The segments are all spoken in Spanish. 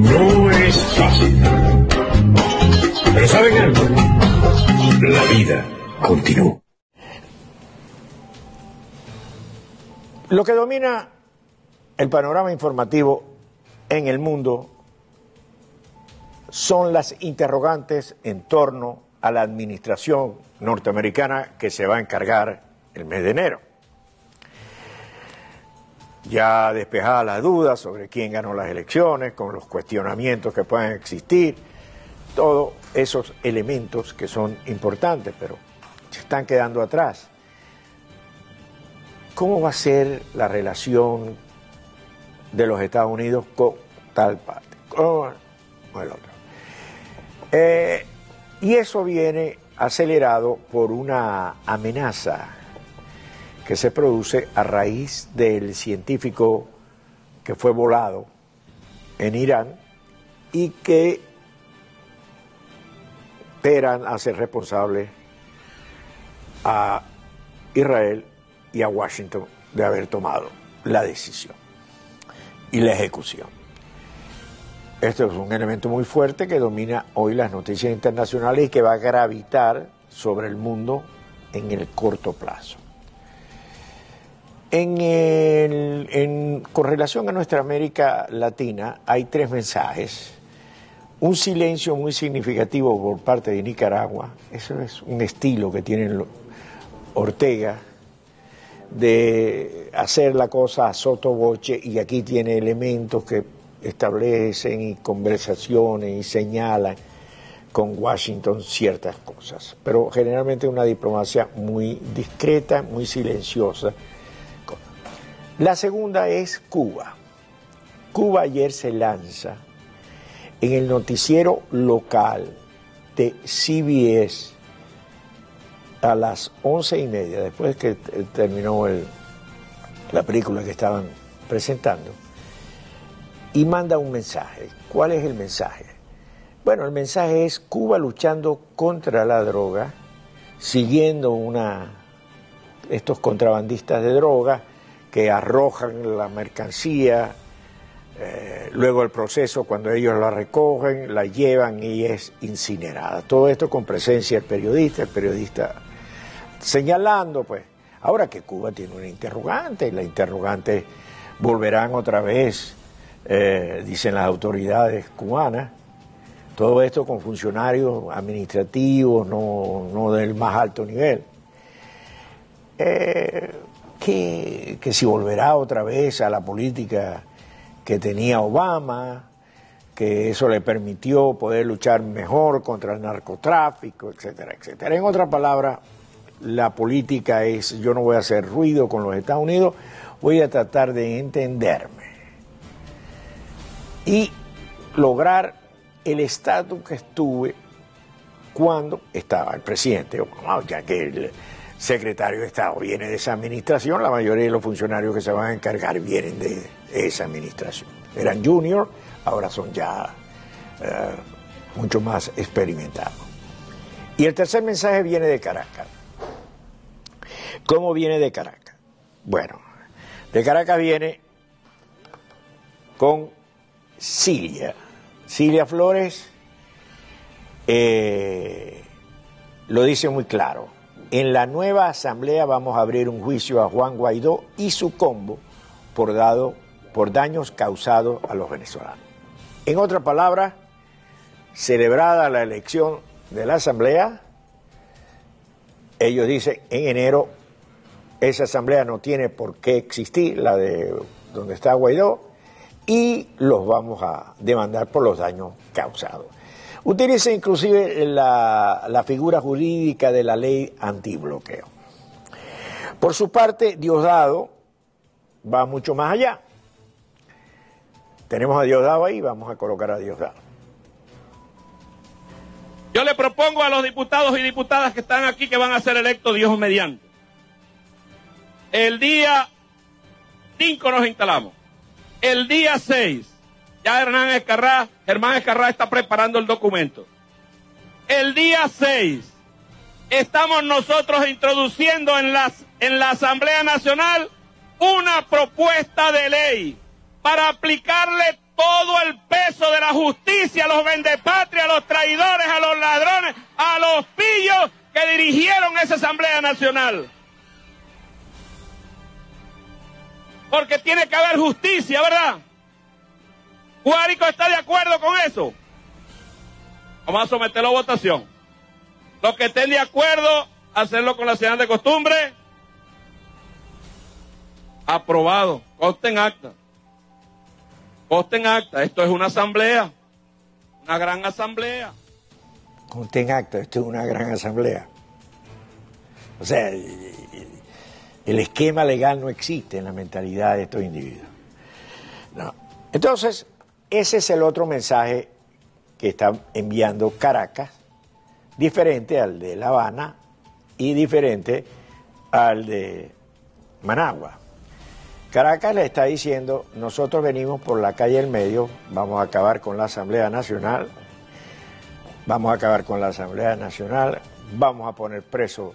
No es fácil. Pero ¿saben algo? La vida continúa. Lo que domina el panorama informativo en el mundo son las interrogantes en torno a la administración norteamericana que se va a encargar el mes de enero. Ya despejadas las dudas sobre quién ganó las elecciones, con los cuestionamientos que puedan existir, todos esos elementos que son importantes, pero se están quedando atrás. ¿Cómo va a ser la relación de los Estados Unidos con tal parte, con el otro? Eh, y eso viene acelerado por una amenaza que se produce a raíz del científico que fue volado en Irán y que Teherán hace responsable a Israel y a Washington de haber tomado la decisión y la ejecución. Esto es un elemento muy fuerte que domina hoy las noticias internacionales y que va a gravitar sobre el mundo en el corto plazo. En el, con relación a nuestra América Latina hay tres mensajes. Un silencio muy significativo por parte de Nicaragua, eso es un estilo que tiene Ortega, de hacer la cosa a sotoboche y aquí tiene elementos que establecen y conversaciones y señalan con Washington ciertas cosas, pero generalmente una diplomacia muy discreta, muy silenciosa. La segunda es Cuba. Cuba ayer se lanza en el noticiero local de CBS a las once y media, después que terminó la película que estaban presentando, y manda un mensaje. ¿Cuál es el mensaje? Bueno, el mensaje es Cuba luchando contra la droga, siguiendo una estos contrabandistas de droga que arrojan la mercancía, eh, luego el proceso cuando ellos la recogen, la llevan y es incinerada. Todo esto con presencia del periodista, el periodista señalando, pues, ahora que Cuba tiene una interrogante, y la interrogante volverán otra vez eh, dicen las autoridades cubanas, todo esto con funcionarios administrativos, no, del más alto nivel. Eh, que, si volverá otra vez a la política que tenía Obama, que eso le permitió poder luchar mejor contra el narcotráfico, etcétera, etcétera. En otras palabras, la política es, yo no voy a hacer ruido con los Estados Unidos, voy a tratar de entenderme y lograr el estatus que estuve cuando estaba el presidente, ya que secretario de Estado viene de esa administración, la mayoría de los funcionarios que se van a encargar vienen de esa administración. Eran junior, ahora son ya eh, mucho más experimentados. Y el tercer mensaje viene de Caracas. ¿Cómo viene de Caracas? Bueno, de Caracas viene con Cilia. Cilia Flores eh, lo dice muy claro. En la nueva asamblea vamos a abrir un juicio a Juan Guaidó y su combo por, daños causados a los venezolanos. En otras palabras, celebrada la elección de la asamblea, ellos dicen en enero esa asamblea no tiene por qué existir, la de donde está Guaidó, y los vamos a demandar por los daños causados. Utiliza inclusive la, la figura jurídica de la ley antibloqueo. Por su parte, Diosdado va mucho más allá. Tenemos a Diosdado ahí, vamos a colocar a Diosdado. Yo le propongo a los diputados y diputadas que están aquí que van a ser electos Dios mediante. El día 5 nos instalamos el día 6, ya Hernán Escarrá, Germán Escarrá está preparando el documento. El día 6, estamos nosotros introduciendo en, en la Asamblea Nacional una propuesta de ley para aplicarle todo el peso de la justicia a los vendepatrias, a los traidores, a los ladrones, a los pillos que dirigieron esa Asamblea Nacional. Porque tiene que haber justicia, ¿verdad? Guárico está de acuerdo con eso. Vamos a someterlo a votación. Los que estén de acuerdo, hacerlo con la señal de costumbre. Aprobado. Conste en acta. Conste en acta. Esto es una asamblea. Una gran asamblea. Conste en acta. Esto es una gran asamblea. O sea, el esquema legal no existe en la mentalidad de estos individuos. No. Entonces, ese es el otro mensaje que está enviando Caracas, diferente al de La Habana y diferente al de Managua. Caracas le está diciendo, nosotros venimos por la calle del medio, vamos a acabar con la Asamblea Nacional, vamos a acabar con la Asamblea Nacional, vamos a poner preso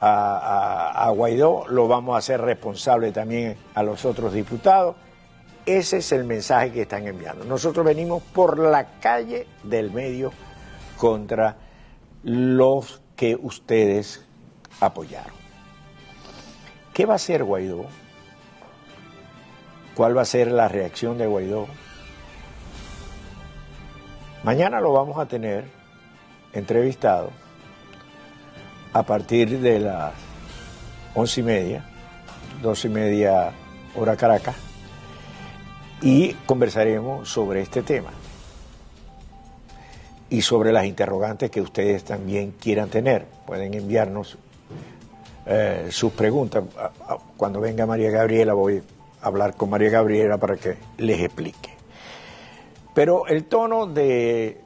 a, Guaidó, lo vamos a hacer responsable también a los otros diputados. Ese es el mensaje que están enviando. Nosotros venimos por la calle del medio contra los que ustedes apoyaron. ¿Qué va a hacer Guaidó? ¿Cuál va a ser la reacción de Guaidó? Mañana lo vamos a tener entrevistado a partir de las once y media, doce y media hora Caracas, y conversaremos sobre este tema y sobre las interrogantes que ustedes también quieran tener. Pueden enviarnos eh, sus preguntas. Cuando venga María Gabriela voy a hablar con María Gabriela para que les explique. Pero el tono de,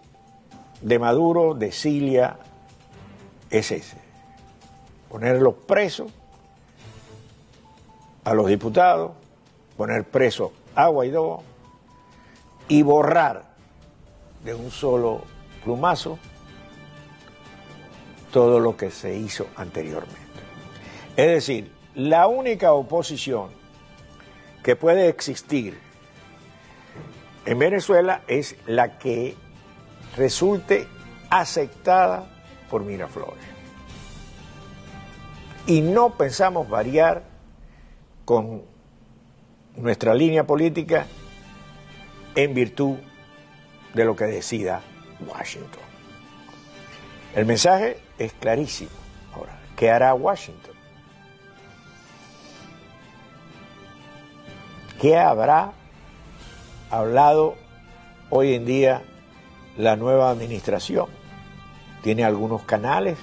de Maduro, de Cilia, es ese ponerlos presos a los diputados, poner preso a Guaidó y borrar de un solo plumazo todo lo que se hizo anteriormente. Es decir, la única oposición que puede existir en Venezuela es la que resulte aceptada por Miraflores y no pensamos variar con nuestra línea política en virtud de lo que decida Washington. El mensaje es clarísimo. Ahora, ¿qué hará Washington? ¿Qué habrá hablado hoy en día la nueva administración? ¿Tiene algunos canales?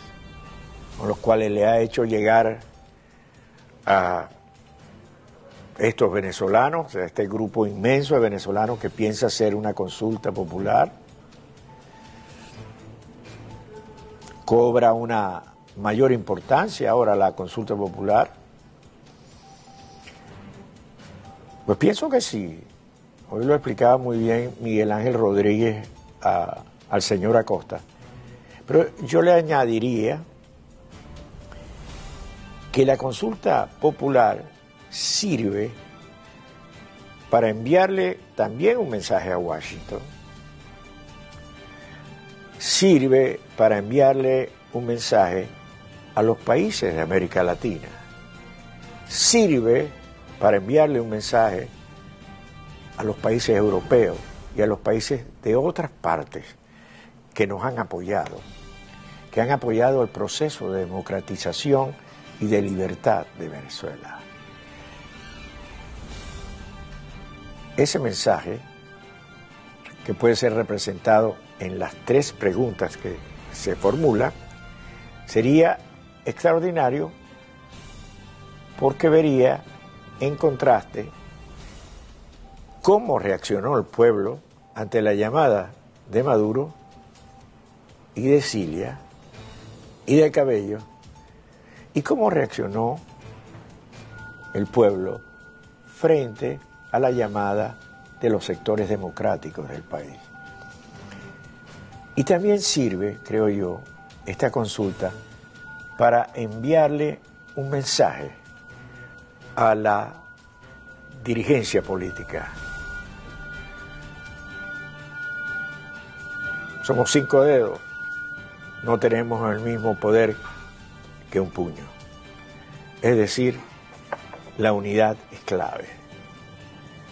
con los cuales le ha hecho llegar a estos venezolanos, este grupo inmenso de venezolanos que piensa hacer una consulta popular, cobra una mayor importancia ahora la consulta popular. Pues pienso que sí. Hoy lo explicaba muy bien Miguel Ángel Rodríguez al señor Acosta. Pero yo le añadiría que la consulta popular sirve para enviarle también un mensaje a Washington, sirve para enviarle un mensaje a los países de América Latina, sirve para enviarle un mensaje a los países europeos y a los países de otras partes que nos han apoyado, que han apoyado el proceso de democratización y de libertad de Venezuela. Ese mensaje, que puede ser representado en las tres preguntas que se formulan, sería extraordinario porque vería en contraste cómo reaccionó el pueblo ante la llamada de Maduro y de Cilia y de Cabello ¿Y cómo reaccionó el pueblo frente a la llamada de los sectores democráticos del país. Y también sirve, creo yo, esta consulta para enviarle un mensaje a la dirigencia política. Somos cinco dedos, no tenemos el mismo poder que un puño. Es decir, la unidad es clave.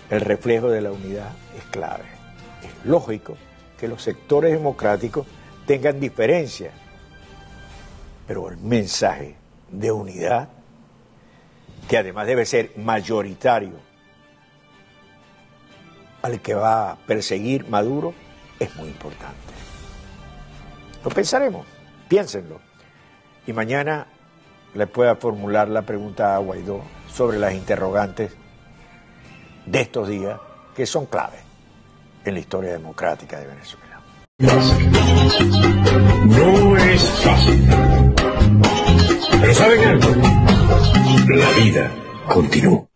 El reflejo de la unidad es clave. Es lógico que los sectores democráticos tengan diferencias, pero el mensaje de unidad, que además debe ser mayoritario al que va a perseguir Maduro, es muy importante. Lo pensaremos, piénsenlo. Y mañana le pueda formular la pregunta a Guaidó sobre las interrogantes de estos días que son clave en la historia democrática de Venezuela. No es fácil. Pero ¿saben algo? La vida continúa.